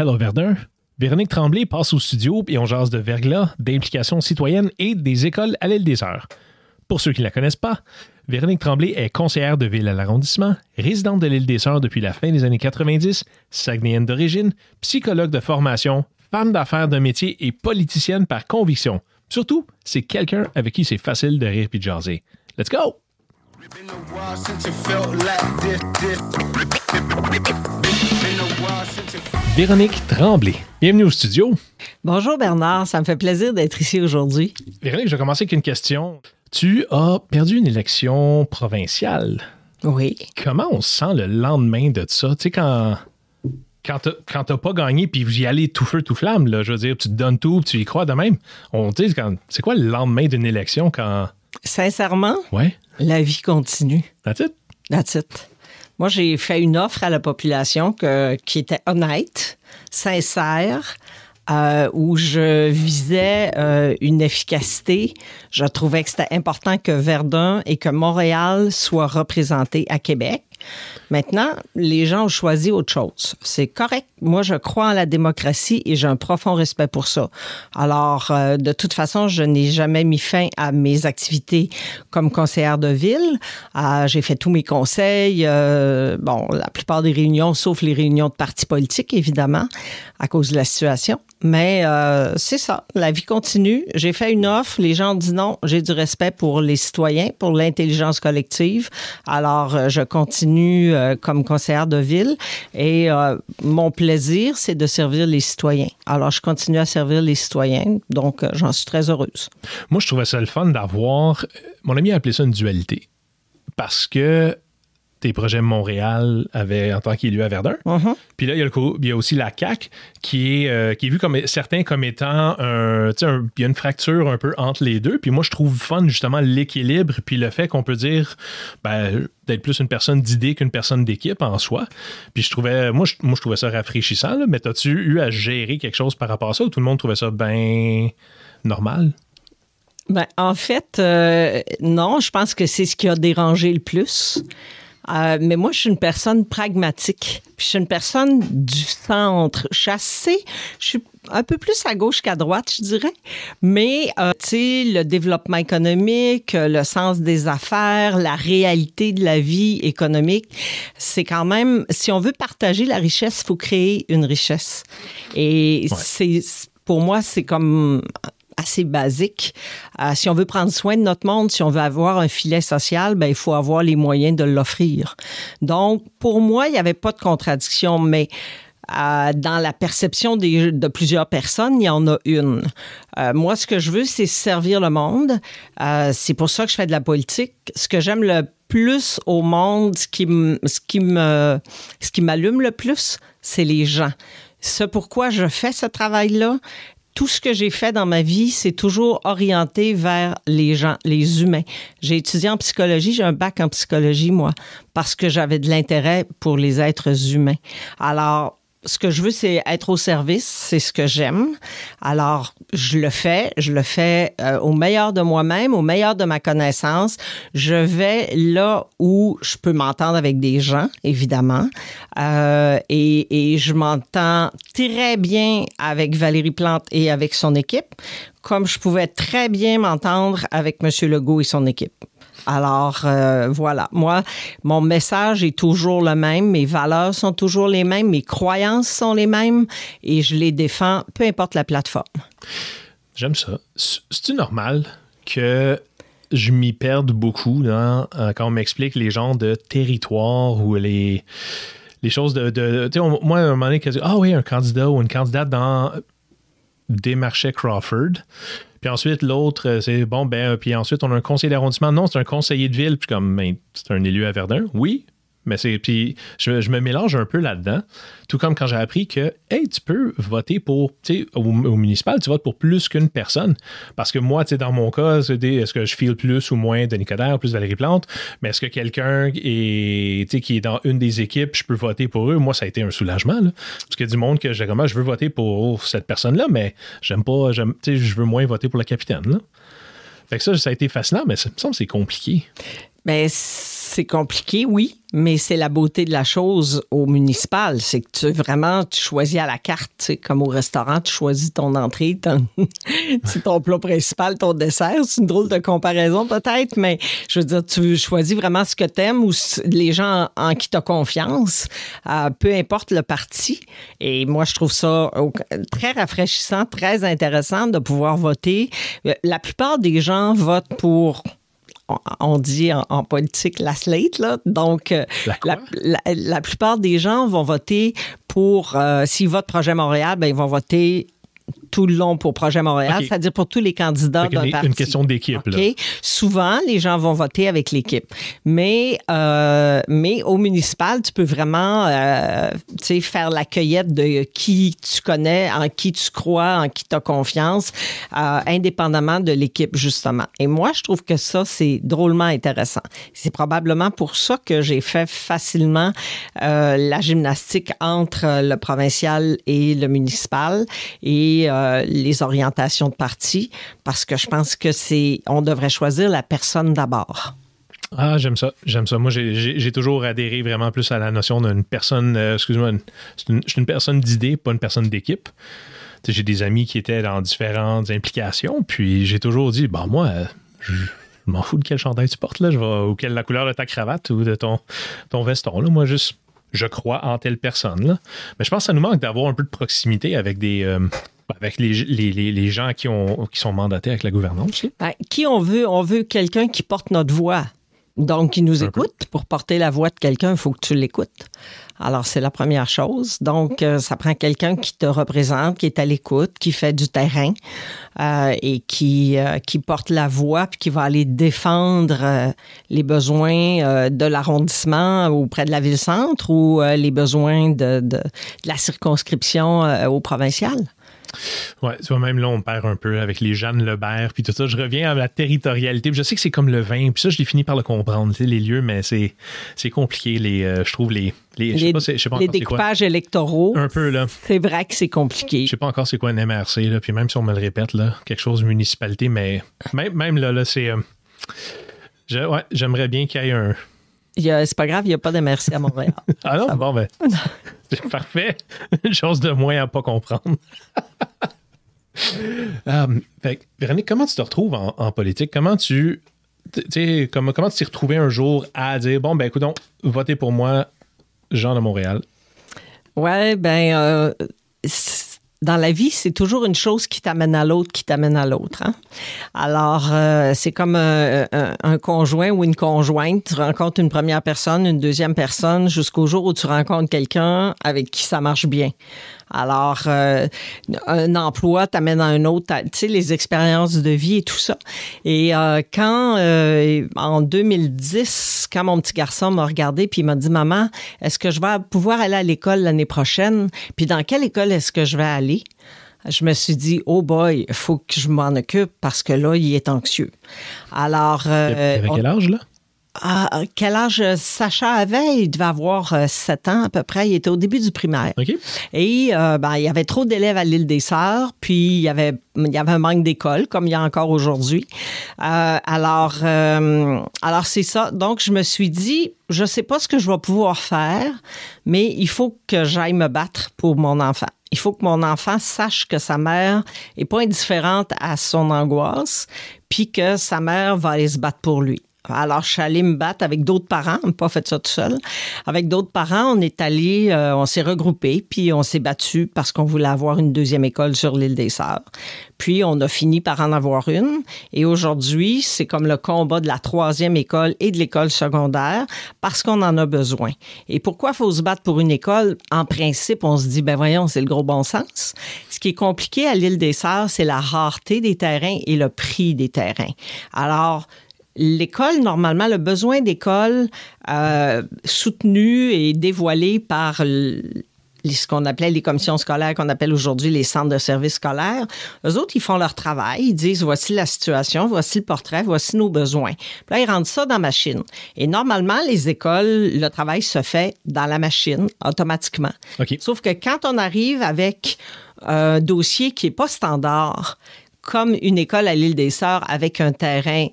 Hello Verdun. Véronique Tremblay passe au studio et on jase de verglas, d'implication citoyenne et des écoles à l'île des Sœurs. Pour ceux qui ne la connaissent pas, Véronique Tremblay est conseillère de ville à l'arrondissement, résidente de l'île des Sœurs depuis la fin des années 90, saguenéenne d'origine, psychologue de formation, femme d'affaires de métier et politicienne par conviction. Surtout, c'est quelqu'un avec qui c'est facile de rire puis de jaser. Let's go! Véronique Tremblay. Bienvenue au studio. Bonjour Bernard, ça me fait plaisir d'être ici aujourd'hui. Véronique, je vais commencer avec une question. Tu as perdu une élection provinciale. Oui. Comment on se sent le lendemain de ça? Tu sais, quand, quand t'as pas gagné puis vous y allez tout feu, tout flamme, là, je veux dire, tu te donnes tout, tu y crois de même. On dit, c'est quoi le lendemain d'une élection quand. Sincèrement, Ouais, la vie continue. that's it. That's it. Moi, j'ai fait une offre à la population que- qui était honnête, sincère, euh, où je visais euh, une efficacité. Je trouvais que c'était important que Verdun et que Montréal soient représentés à Québec. Maintenant, les gens ont choisi autre chose. C'est correct. Moi, je crois en la démocratie et j'ai un profond respect pour ça. Alors, euh, de toute façon, je n'ai jamais mis fin à mes activités comme conseillère de ville. Euh, j'ai fait tous mes conseils, euh, bon, la plupart des réunions, sauf les réunions de partis politiques, évidemment, à cause de la situation. Mais c'est ça, la vie continue. J'ai fait une offre, les gens ont dit non. J'ai du respect pour les citoyens, pour l'intelligence collective. Alors, je continue euh, comme conseillère de ville et euh, mon plaisir, c'est de servir les citoyens. Alors, je continue à servir les citoyens, donc euh, j'en suis très heureuse. Moi, je trouvais ça le fun d'avoir. Mon ami a appelé ça une dualité. Parce que tes projets Montréal avaient en tant qu'élu à Verdun. Mhm. Puis là, il y, a le il y a aussi la CAC qui est, euh, qui est vu comme certains comme étant un, il y a une fracture un peu entre les deux. Puis moi, je trouve fun justement l'équilibre puis le fait qu'on peut dire ben, d'être plus une personne d'idée qu'une personne d'équipe en soi. Puis je trouvais, moi, je, moi, je trouvais ça rafraîchissant. là. mais as-tu eu à gérer quelque chose par rapport à ça ou tout le monde trouvait ça bien normal? Ben, en fait, euh, non, je pense que c'est ce qui a dérangé le plus. Euh, mais moi, je suis une personne pragmatique. Puis je suis une personne du centre. Je suis assez, je suis un peu plus à gauche qu'à droite, je dirais. Mais, euh, tu sais, le développement économique, le sens des affaires, la réalité de la vie économique, c'est quand même, si on veut partager la richesse, il faut créer une richesse. Et c'est, pour moi, c'est comme assez basique. Euh, si on veut prendre soin de notre monde, si on veut avoir un filet social, ben, il faut avoir les moyens de l'offrir. Donc, pour moi, il n'y avait pas de contradiction, mais euh, dans la perception de plusieurs personnes, il y en a une. Euh, moi, ce que je veux, c'est servir le monde. C'est pour ça que je fais de la politique. Ce que j'aime le plus au monde, ce qui ce qui m'allume le plus, c'est les gens. Ce pourquoi je fais ce travail-là, tout ce que j'ai fait dans ma vie, c'est toujours orienté vers les gens, les humains. J'ai étudié en psychologie, j'ai un bac en psychologie, moi, parce que j'avais de l'intérêt pour les êtres humains. Alors, ce que je veux, c'est être au service, c'est ce que j'aime. Alors, je le fais, je le fais euh, au meilleur de moi-même, au meilleur de ma connaissance. Je vais là où je peux m'entendre avec des gens, évidemment, Euh, et, et je m'entends très bien avec Valérie Plante et avec son équipe, comme je pouvais très bien m'entendre avec M. Legault et son équipe. Alors euh, voilà, moi, mon message est toujours le même, mes valeurs sont toujours les mêmes, mes croyances sont les mêmes et je les défends, peu importe la plateforme. J'aime ça. C'est-tu normal que je m'y perde beaucoup euh, quand on m'explique les genres de territoires ou les, choses de. moi, à un moment donné, ah oui, un candidat ou une candidate dans Desmarchais Crawford. Puis ensuite, l'autre, euh, c'est bon, ben, euh, puis ensuite, on a un conseiller d'arrondissement. Non, c'est un conseiller de ville. Puis comme, ben, c'est un élu à Verdun. Oui, mais c'est. Puis je, je me mélange un peu là-dedans. Tout comme quand j'ai appris que, hey, tu peux voter pour, tu sais, au, municipal, tu votes pour plus qu'une personne. Parce que moi, tu sais, dans mon cas, c'est est-ce que je file plus ou moins Denis Coderre, plus Valérie Plante, mais est-ce que quelqu'un est, qui est dans une des équipes, je peux voter pour eux? Moi, ça a été un soulagement, là. Parce a du monde que j'ai comme, ah, je veux voter pour cette personne-là, mais j'aime pas, tu sais, je veux moins voter pour le capitaine, là. Fait que ça, ça a été fascinant, mais ça me semble que c'est compliqué. Ben, c- c'est compliqué, oui, mais c'est la beauté de la chose au municipal. C'est que tu vraiment, tu choisis à la carte, tu sais, comme au restaurant, tu choisis ton entrée, ton, ton plat principal, ton dessert. C'est une drôle de comparaison peut-être, mais je veux dire, tu choisis vraiment ce que tu aimes ou les gens en, qui tu as confiance, euh, peu importe le parti. Et moi, je trouve ça très rafraîchissant, très intéressant de pouvoir voter. La plupart des gens votent pour on dit en, politique la slate, là. Donc, euh, la, plupart des gens vont voter pour, euh, s'ils votent Projet Montréal, ben, ils vont voter tout le long pour Projet Montréal, c'est-à-dire pour tous les candidats d'un parti. Une question d'équipe. Souvent, les gens vont voter avec l'équipe. Mais, euh, mais au municipal, tu peux vraiment euh, faire la cueillette de qui tu connais, en qui tu crois, en qui tu as confiance, euh, indépendamment de l'équipe, justement. Et moi, je trouve que ça, c'est drôlement intéressant. C'est probablement pour ça que j'ai fait facilement la gymnastique entre le provincial et le municipal. Et euh, les orientations de parti parce que je pense que c'est on devrait choisir la personne d'abord. Ah, j'aime ça. J'aime ça. Moi, j'ai toujours adhéré vraiment plus à la notion d'une personne, euh, excuse-moi, je suis une personne d'idée, pas une personne d'équipe. J'ai des amis qui étaient dans différentes implications, puis j'ai toujours dit, bon, moi, je, m'en fous de quel chandail tu portes, là, je ou quelle la couleur de ta cravate ou de ton, ton veston. Là. Moi, juste, je crois en telle personne. Mais je pense que ça nous manque d'avoir un peu de proximité avec des, euh, les, gens qui, ont, qui sont mandatés avec la gouvernance. Ben, qui on veut? On veut quelqu'un qui porte notre voix. Donc, qui nous écoute. Pour porter la voix de quelqu'un, il faut que tu l'écoutes. Alors, c'est la première chose. Donc, euh, ça prend quelqu'un qui te représente, qui est à l'écoute, qui fait du terrain euh, et qui, euh, qui porte la voix, puis qui va aller défendre les besoins de l'arrondissement auprès de la ville-centre ou les besoins de, de, de la circonscription au provincial. Ouais, tu vois, même là, on perd un peu avec les Jeanne Lebert, puis tout ça. Je reviens à la territorialité. je sais que c'est comme le vin, puis ça, je l'ai fini par le comprendre, tu sais, les lieux, mais c'est, c'est compliqué, les, euh, je trouve, les, les, les, je sais pas, les découpages électoraux. Un peu, là. C'est vrai que c'est compliqué. Je sais pas encore c'est quoi un MRC, là, puis même si on me le répète, là, quelque chose de municipalité, mais même, même là, là, c'est. Euh, ouais, j'aimerais bien qu'il y ait un c'est pas grave, il n'y a pas de merci à Montréal. ah non, bon, ben. C'est parfait. Une chose de moins à pas comprendre. um, Véronique, comment tu te retrouves en, politique? Comment tu. Comment, comment tu t'es retrouvé un jour à dire bon, ben écoute, votez pour moi, Jean de Montréal? Ouais, ben. Euh, dans la vie, c'est toujours une chose qui t'amène à l'autre, qui t'amène à l'autre. Hein? Alors, euh, c'est comme un, un, conjoint ou une conjointe. Tu rencontres une première personne, une deuxième personne, jusqu'au jour où tu rencontres quelqu'un avec qui ça marche bien. Alors, euh, un emploi t'amène à un autre, tu sais, les expériences de vie et tout ça. Et euh, quand, euh, en 2010, quand mon petit garçon m'a regardé puis il m'a dit, maman, est-ce que je vais pouvoir aller à l'école l'année prochaine? Puis dans quelle école est-ce que je vais aller? je me suis dit, oh boy, il faut que je m'en occupe parce que là, il est anxieux. Alors. Euh, quel âge, là? À quel âge Sacha avait? Il devait avoir 7 euh, ans à peu près. Il était au début du primaire. Et euh, ben, il y avait trop d'élèves à l'île des Sœurs, puis il y avait, il y avait un manque d'école, comme il y a encore aujourd'hui. Euh, alors, alors c'est ça. Donc, je me suis dit, je ne sais pas ce que je vais pouvoir faire, mais il faut que j'aille me battre pour mon enfant. Il faut que mon enfant sache que sa mère est pas indifférente à son angoisse, puis que sa mère va aller se battre pour lui. Alors, je suis allée me battre avec d'autres parents, on n'a pas fait ça tout seul. Avec d'autres parents, on est allé, euh, on s'est regroupés, puis on s'est battu parce qu'on voulait avoir une deuxième école sur l'île des Sœurs. Puis, on a fini par en avoir une. Et aujourd'hui, c'est comme le combat de la troisième école et de l'école secondaire parce qu'on en a besoin. Et pourquoi faut se battre pour une école? En principe, on se dit, ben voyons, c'est le gros bon sens. Ce qui est compliqué à l'île des Sœurs, c'est la rareté des terrains et le prix des terrains. Alors, l'école, normalement, le besoin d'école euh, soutenu et dévoilé par ce qu'on appelait les commissions scolaires, qu'on appelle aujourd'hui les centres de services scolaires, eux autres, ils font leur travail. Ils disent, voici la situation, voici le portrait, voici nos besoins. Puis là, ils rendent ça dans la machine. Et normalement, les écoles, le travail se fait dans la machine, automatiquement. Sauf que quand on arrive avec un dossier qui n'est pas standard, comme une école à l'île des Sœurs avec un terrain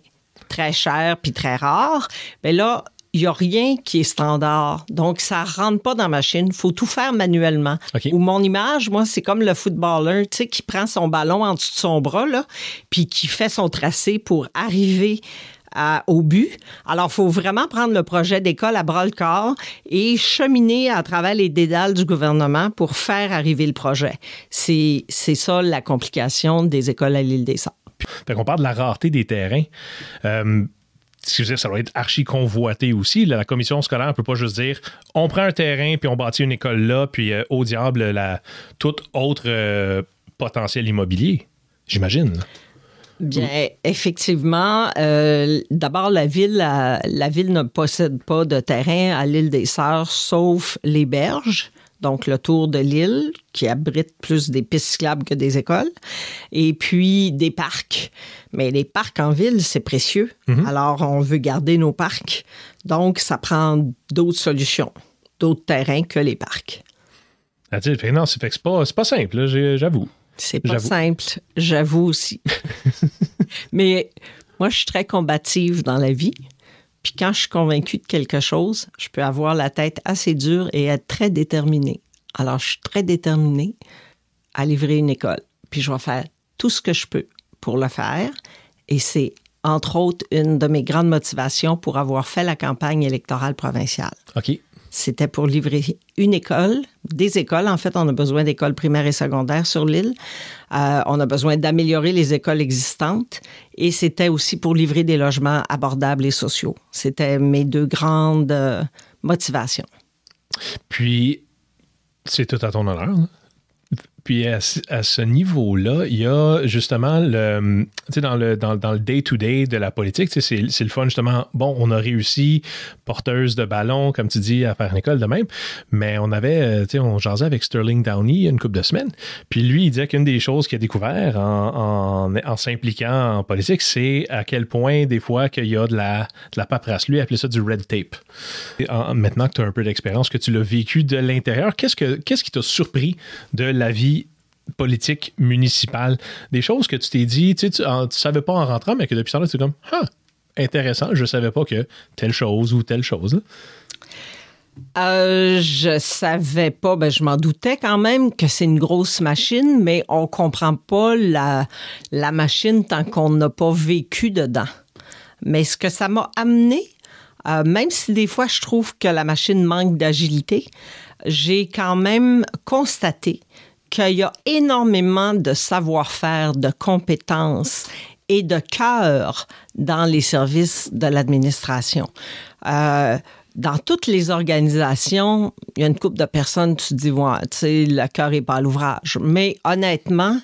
très cher puis très rare, mais là, il n'y a rien qui est standard. Donc, ça rentre pas dans la machine. Il faut tout faire manuellement. OK. Ou mon image, moi, c'est comme le footballeur, tu sais, qui prend son ballon en dessous de son bras, là, puis qui fait son tracé pour arriver à- au but. Alors, il faut vraiment prendre le projet d'école à bras le corps et cheminer à travers les dédales du gouvernement pour faire arriver le projet. C'est ça la complication des écoles à l'île des Sœurs. Fait qu'on parle de la rareté des terrains. Euh, ça doit être archi convoité aussi. La commission scolaire ne peut pas juste dire on prend un terrain puis on bâtit une école là, puis euh, au diable, la, tout autre euh, potentiel immobilier. J'imagine. Bien, effectivement, d'abord, la ville, la ville ne possède pas de terrain à l'île des Sœurs, sauf les berges, donc le tour de l'île, qui abrite plus des pistes cyclables que des écoles, et puis des parcs. Mais les parcs en ville, c'est précieux. Alors, on veut garder nos parcs. Donc, ça prend d'autres solutions, d'autres terrains que les parcs. Fait, non, c'est pas, pas simple, j'avoue. C'est pas simple, j'avoue aussi. Mais moi, je suis très combative dans la vie. Puis quand je suis convaincue de quelque chose, je peux avoir la tête assez dure et être très déterminée. Alors, je suis très déterminée à livrer une école. Puis je vais faire tout ce que je peux pour le faire. Et c'est, entre autres, une de mes grandes motivations pour avoir fait la campagne électorale provinciale. OK. C'était pour livrer une école, des écoles. En fait, on a besoin d'écoles primaires et secondaires sur l'île. Euh, on a besoin d'améliorer les écoles existantes. Et c'était aussi pour livrer des logements abordables et sociaux. C'était mes deux grandes euh, motivations. Puis, c'est tout à ton honneur. Puis à, ce- niveau-là, il y a justement le, dans le dans, le day-to-day de la politique, c'est le fun justement. Bon, on a réussi, porteuse de ballon, comme tu dis, à faire une école de même, mais on avait, euh, on jasait avec Sterling Downey une couple de semaines. Puis lui, il disait qu'une des choses qu'il a découvert en, en, s'impliquant en politique, c'est à quel point des fois qu'il y a de la, de la paperasse. Lui, il appelait ça du red tape. Et en- maintenant que tu as un peu d'expérience, que tu l'as vécu de l'intérieur, qu'est-ce, que, qu'est-ce qui t'a surpris de la vie politique municipale? Des choses que tu t'es dit, tu sais, tu, savais pas en rentrant, mais que depuis ça, tu es comme, ah, intéressant, je savais pas que telle chose ou telle chose. Euh, je savais pas, ben je m'en doutais quand même que c'est une grosse machine, mais on comprend pas la, la machine tant qu'on n'a pas vécu dedans. Mais ce que ça m'a amené, euh, même si des fois je trouve que la machine manque d'agilité, j'ai quand même constaté qu'il y a énormément de savoir-faire, de compétences et de cœur dans les services de l'administration. Euh, dans toutes les organisations, il y a une couple de personnes, tu te dis, ouais, tu sais, le cœur est pas à l'ouvrage. Mais honnêtement,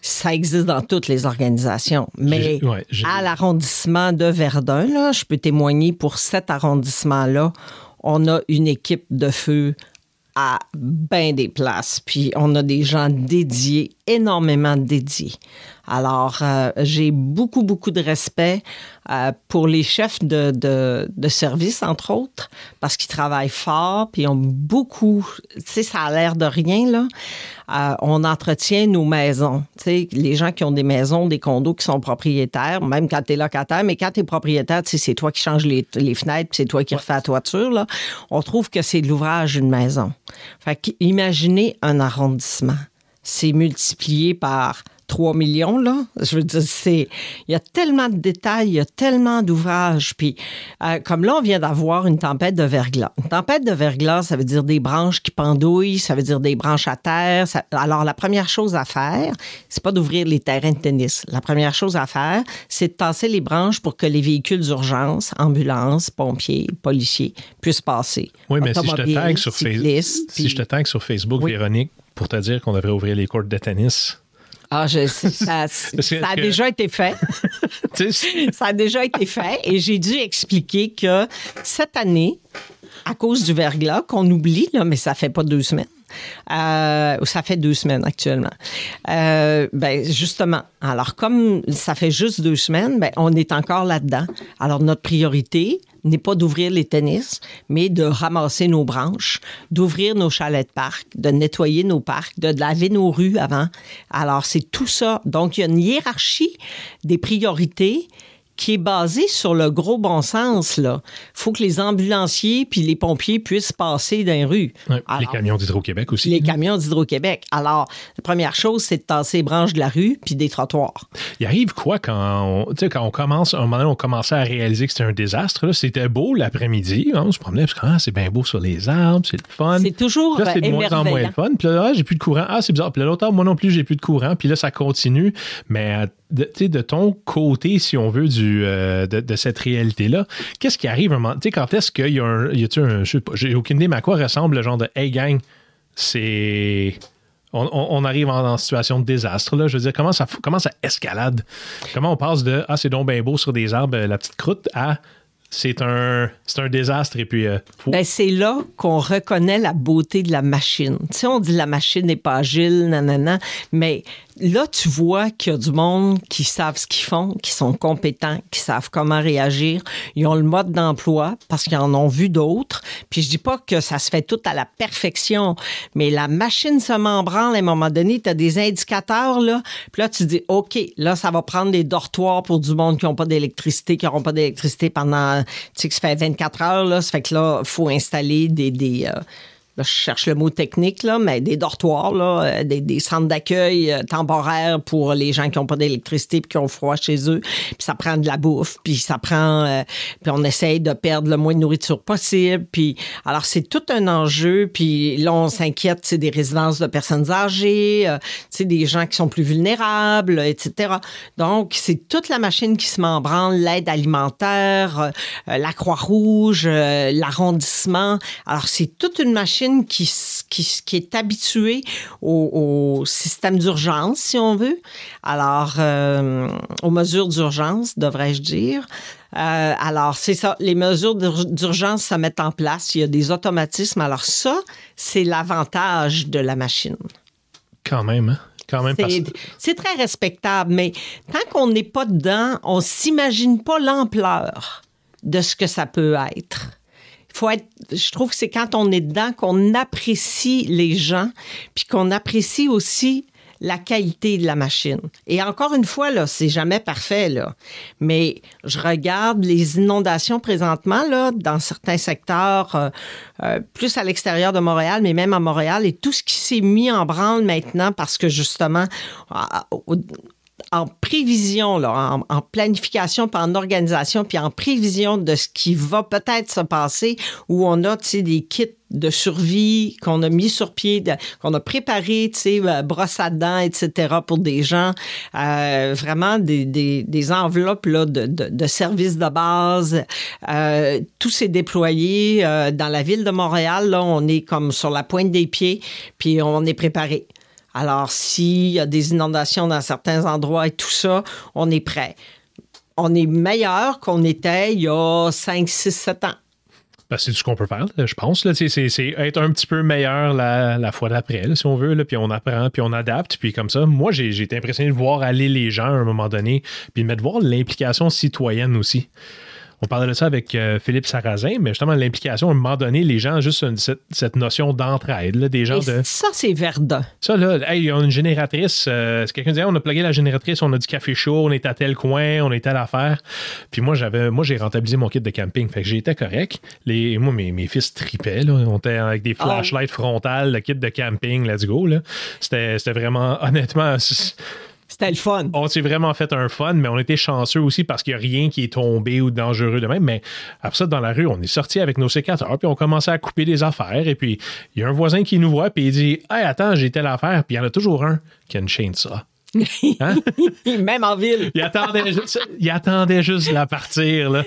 ça existe dans toutes les organisations. Mais ouais, à l'arrondissement de Verdun, là, je peux témoigner pour cet arrondissement-là, on a une équipe de feu à bien des places. Puis on a des gens dédiés, énormément dédiés. Alors, euh, j'ai beaucoup, beaucoup de respect euh, pour les chefs de, de, de service, entre autres, parce qu'ils travaillent fort, puis ils ont beaucoup... Tu sais, ça a l'air de rien, là. Euh, on entretient nos maisons. Tu sais, les gens qui ont des maisons, des condos, qui sont propriétaires, même quand tu es locataire, mais quand tu es propriétaire, tu sais, c'est toi qui changes les, les fenêtres, puis c'est toi qui refais la toiture, là. On trouve que c'est de l'ouvrage d'une maison. Fait qu'imaginez un arrondissement. C'est multiplié par 3 millions, là. Je veux dire, c'est. Il y a tellement de détails, il y a tellement d'ouvrages. Puis, euh, comme là, on vient d'avoir une tempête de verglas. Une tempête de verglas, ça veut dire des branches qui pendouillent, ça veut dire des branches à terre. Ça- Alors, la première chose à faire, c'est pas d'ouvrir les terrains de tennis. La première chose à faire, c'est de tasser les branches pour que les véhicules d'urgence, ambulances, pompiers, policiers, puissent passer. Oui, mais si je te tag sur, Face- cyclistes, si puis- je te tag sur Facebook, Oui. Véronique, pour te dire qu'on devrait ouvrir les courts de tennis. Ah, je sais, ça, ça a que- déjà été fait. Ça a déjà été fait et j'ai dû expliquer que cette année, à cause du verglas, qu'on oublie, là, mais ça fait pas deux semaines, euh, ça fait deux semaines actuellement. Euh, ben justement, alors comme ça fait juste deux semaines, ben on est encore là-dedans. Alors notre priorité n'est pas d'ouvrir les tennis, mais de ramasser nos branches, d'ouvrir nos chalets de parc, de nettoyer nos parcs, de laver nos rues avant. Alors c'est tout ça. Donc il y a une hiérarchie des priorités qui est basé sur le gros bon sens. Il faut que les ambulanciers puis les pompiers puissent passer dans les rues. les camions d'Hydro-Québec aussi. Les camions d'Hydro-Québec. Alors, la première chose, c'est de tasser les branches de la rue puis des trottoirs. Il arrive quoi quand on, quand on commence, un moment donné, on commençait à réaliser que c'était un désastre. C'était beau l'après-midi. Hein, on se promenait parce que ah, c'est bien beau sur les arbres, c'est le fun. C'est toujours là, c'est de moins en moins le fun. Puis là, ah, j'ai plus de courant. Ah, c'est bizarre. Puis là, l'autre, moi non plus, j'ai plus de courant. Puis là, ça continue. Mais de, de ton côté, si on veut, du, euh, de, cette réalité-là, qu'est-ce qui arrive un moment? Quand est-ce qu'il y a un. Y a un je sais pas, j'ai aucune idée, mais à quoi ressemble le genre de Hey gang, c'est. On, arrive en, situation de désastre. Là? Je veux dire, comment ça, comment ça escalade? Comment on passe de Ah, c'est donc bien beau sur des arbres, la petite croûte, à c'est un, un désastre. Et puis, euh, ben, c'est là qu'on reconnaît la beauté de la machine. Tu sais, on dit la machine n'est pas agile, nanana, mais là, tu vois qu'il y a du monde qui savent ce qu'ils font, qui sont compétents, qui savent comment réagir. Ils ont le mode d'emploi parce qu'ils en ont vu d'autres. Puis je dis pas que ça se fait tout à la perfection, mais la machine se membranle à un moment donné. Tu as des indicateurs, là. Puis là, tu dis, OK, là, ça va prendre des dortoirs pour du monde qui n'ont pas d'électricité, qui n'auront pas d'électricité pendant, tu sais, que ça fait 24 heures, là. Ça fait que là, faut installer des, des euh, je cherche le mot technique, là, mais des dortoirs, là, euh, des, centres d'accueil euh, temporaires pour les gens qui n'ont pas d'électricité et qui ont froid chez eux. Puis ça prend de la bouffe, puis ça prend... Euh, puis on essaye de perdre le moins de nourriture possible. Puis alors, c'est tout un enjeu. Puis là, on s'inquiète, c'est des résidences de personnes âgées, c'est des gens qui sont plus vulnérables, etc. Donc, c'est toute la machine qui se met en branle, l'aide alimentaire, la Croix-Rouge, l'arrondissement. Alors, c'est toute une machine qui, qui, est habitué au, système d'urgence, si on veut. Alors, euh, aux mesures d'urgence, devrais-je dire. Euh, alors, c'est ça. Les mesures d'urgence se mettent en place. Il y a des automatismes. Alors, ça, c'est l'avantage de la machine. Quand même, hein? Quand même C'est très respectable, mais tant qu'on n'est pas dedans, on s'imagine pas l'ampleur de ce que ça peut être faut être, je trouve que c'est quand on est dedans qu'on apprécie les gens, puis qu'on apprécie aussi la qualité de la machine. Et encore une fois, là, c'est jamais parfait, là. Mais je regarde les inondations présentement, là, dans certains secteurs, euh, euh, plus à l'extérieur de Montréal, mais même à Montréal, et tout ce qui s'est mis en branle maintenant parce que justement, en prévision, là, en, planification, puis en organisation, puis en prévision de ce qui va peut-être se passer, où on a des kits de survie qu'on a mis sur pied, qu'on a préparé, tu euh, brosse à dents, etc., pour des gens, euh, vraiment des, des, enveloppes là, de, de, services de base. Euh, tout s'est déployé dans la ville de Montréal. Là, on est comme sur la pointe des pieds, puis on est préparé. Alors, s'il y a des inondations dans certains endroits et tout ça, on est prêt. On est meilleur qu'on était il y a 5, 6, 7 ans. Ben, c'est tout ce qu'on peut faire, je pense. C'est être un petit peu meilleur la, fois d'après, si on veut. Puis on apprend, puis on adapte. Puis comme ça, moi, j'ai été impressionné de voir aller les gens à un moment donné, puis de voir l'implication citoyenne aussi. On parlait de ça avec euh, Philippe Sarrazin, mais justement, l'implication, à un moment donné, les gens, juste cette, notion d'entraide, des gens de. Ça, c'est Verdun. Ça, là, hey, on a une génératrice. Euh, quelqu'un disait, on a plugué la génératrice, on a du café chaud, on est à tel coin, on est à l'affaire. Puis moi, j'avais, moi, j'ai rentabilisé mon kit de camping. Fait que j'étais correct. Les, moi, mes, mes fils tripaient, là. On était avec des ah flashlights frontales, le kit de camping, let's go, là. C'était, c'était vraiment, honnêtement, c'était le fun. On s'est vraiment fait un fun, mais on était chanceux aussi parce qu'il n'y a rien qui est tombé ou dangereux de même. Mais après ça, dans la rue, on est sorti avec nos sécateurs, puis on commençait à couper des affaires. Et puis, il y a un voisin qui nous voit, puis il dit Hey, attends, j'ai telle affaire. Puis il y en a toujours un qui a une chaîne ça. Hein? Même en ville. il, attendait juste, il attendait juste la partir. Là.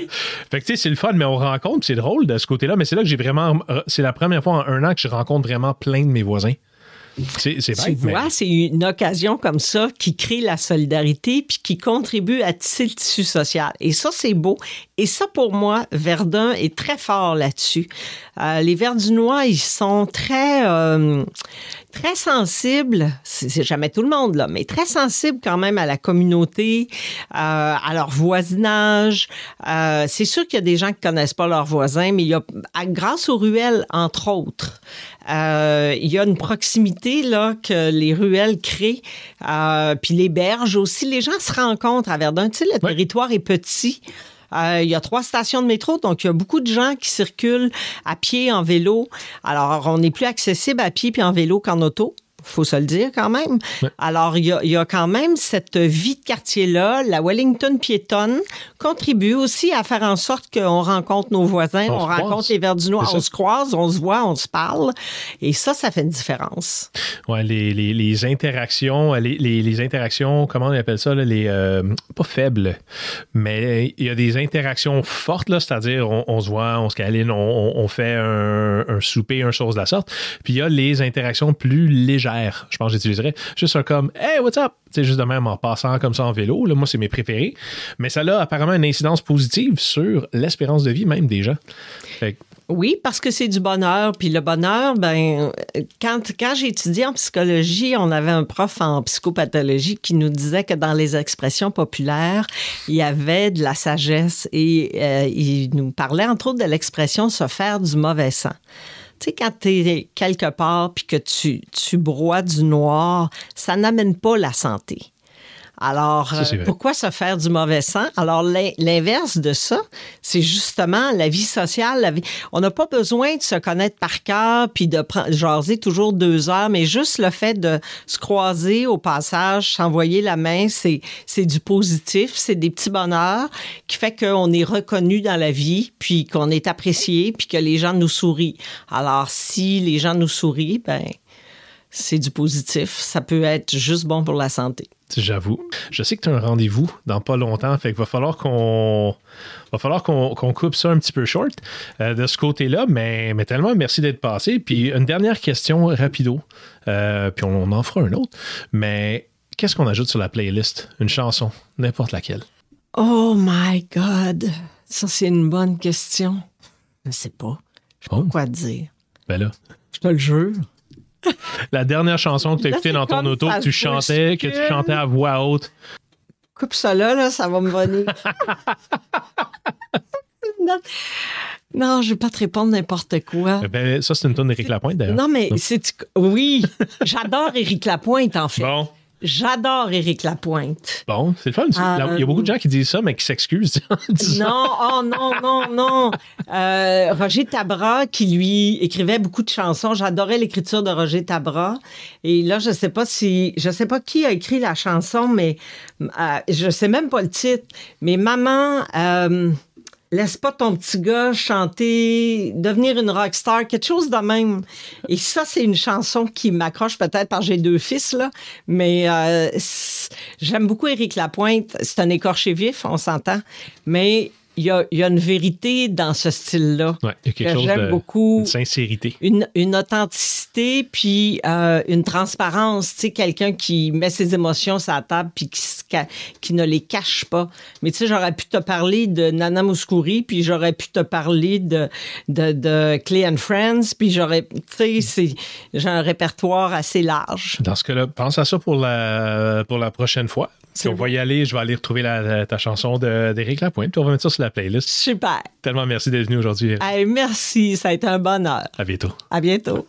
Fait que tu sais, c'est le fun, mais on rencontre, c'est drôle de ce côté-là, mais c'est là que j'ai vraiment. C'est la première fois en un an que je rencontre vraiment plein de mes voisins. C'est Tu vois, c'est une occasion comme ça qui crée la solidarité puis qui contribue à tisser le tissu social. Et ça, c'est beau. Et ça, pour moi, Verdun est très fort là-dessus. Euh, les Verdunois, ils sont très, euh, très sensible, c'est jamais tout le monde là, mais très sensible quand même à la communauté, euh, à leur voisinage. Euh, c'est sûr qu'il y a des gens qui connaissent pas leurs voisins, mais il y a, grâce aux ruelles entre autres, euh, il y a une proximité là que les ruelles créent, puis les berges aussi. Les gens se rencontrent à Verdun. Tu sais, le territoire est petit. Euh, il y a trois stations de métro, donc il y a beaucoup de gens qui circulent à pied, en vélo. Alors, on est plus accessible à pied puis en vélo qu'en auto faut se le dire quand même. Alors, il y, a, quand même cette vie de quartier-là. La Wellington piétonne contribue aussi à faire en sorte qu'on rencontre nos voisins, on, rencontre les Verdunois, on se croise, on se voit, on se parle. Et ça, ça fait une différence. Ouais, les, les, les interactions, les, les, interactions, comment on appelle ça, les euh, pas faibles, mais il y a des interactions fortes, là, c'est-à-dire on, se voit, on se câline, on, on fait un, un souper, un chose de la sorte. Puis il y a les interactions plus légères je pense que j'utiliserais juste un comme Hey, what's up? C'est juste de même en passant comme ça en vélo. Là, moi, c'est mes préférés. Mais ça a apparemment une incidence positive sur l'espérance de vie même des gens. Oui, parce que c'est du bonheur. Puis le bonheur, ben, quand, quand j'ai étudié en psychologie, on avait un prof en psychopathologie qui nous disait que dans les expressions populaires, il y avait de la sagesse et euh, il nous parlait entre autres de l'expression se faire du mauvais sang. Tu sais, quand tu quelque part puis que tu broies du noir, ça n'amène pas la santé. Alors, euh, pourquoi se faire du mauvais sang? Alors, l'inverse de ça, c'est justement la vie sociale. La vie... On n'a pas besoin de se connaître par cœur puis de jaser toujours deux heures, mais juste le fait de se croiser au passage, s'envoyer la main, c'est du positif, c'est des petits bonheurs qui fait qu'on est reconnu dans la vie, puis qu'on est apprécié, puis que les gens nous sourient. Alors, si les gens nous sourient, ben c'est du positif. Ça peut être juste bon pour la santé. J'avoue. Je sais que tu as un rendez-vous dans pas longtemps, fait qu'il va falloir qu'on va falloir qu'on coupe ça un petit peu short euh, de ce côté-là, mais, mais tellement merci d'être passé. Puis une dernière question rapido, euh, puis on, en fera un autre. Mais qu'est-ce qu'on ajoute sur la playlist? Une chanson, n'importe laquelle. Oh my God! Ça, c'est une bonne question. Je sais pas. Je sais pas oh. quoi dire. Ben là. Je te le jure. La dernière chanson que tu as écoutée dans ton auto, que tu chantais, que tu chantais à voix haute. Coupe ça là, là ça va me venir. non, je vais pas te répondre n'importe quoi. Eh ben, ça, c'est une tonne d'Éric Lapointe, d'ailleurs. Non, mais c'est. Oui, j'adore Éric Lapointe, en fait. Bon. J'adore Éric Lapointe. Bon, c'est le fun. il y a beaucoup de gens qui disent ça, mais qui s'excusent. non, oh non, non, non. Euh, Roger Tabra, qui lui écrivait beaucoup de chansons. J'adorais l'écriture de Roger Tabra. Et là, je sais pas si, je sais pas qui a écrit la chanson, mais euh, je sais même pas le titre. Mais maman. Laisse pas ton petit gars chanter, devenir une rockstar, quelque chose de même. Et ça, c'est une chanson qui m'accroche peut-être parce que j'ai deux fils, là. Mais euh, j'aime beaucoup Éric Lapointe. C'est un écorché vif, on s'entend. Mais il y, a, y a, une vérité dans ce style-là. Ouais, il y a quelque chose j'aime beaucoup. Une sincérité. Une, une authenticité, puis euh, une transparence. Tu sais, quelqu'un qui met ses émotions sur la table, puis qui, qui ne les cache pas. Mais tu sais, j'aurais pu te parler de Nana Mouskouri, puis j'aurais pu te parler de, de, de Clay and Friends, puis j'aurais. Tu sais, j'ai un répertoire assez large. Dans ce cas-là, pense à ça pour la, pour la prochaine fois. On va y aller, je vais aller retrouver la, ta chanson d'Éric Lapointe, puis on va mettre ça sur la playlist. Super. Tellement merci d'être venu aujourd'hui. merci, ça a été un bonheur. À bientôt. À bientôt.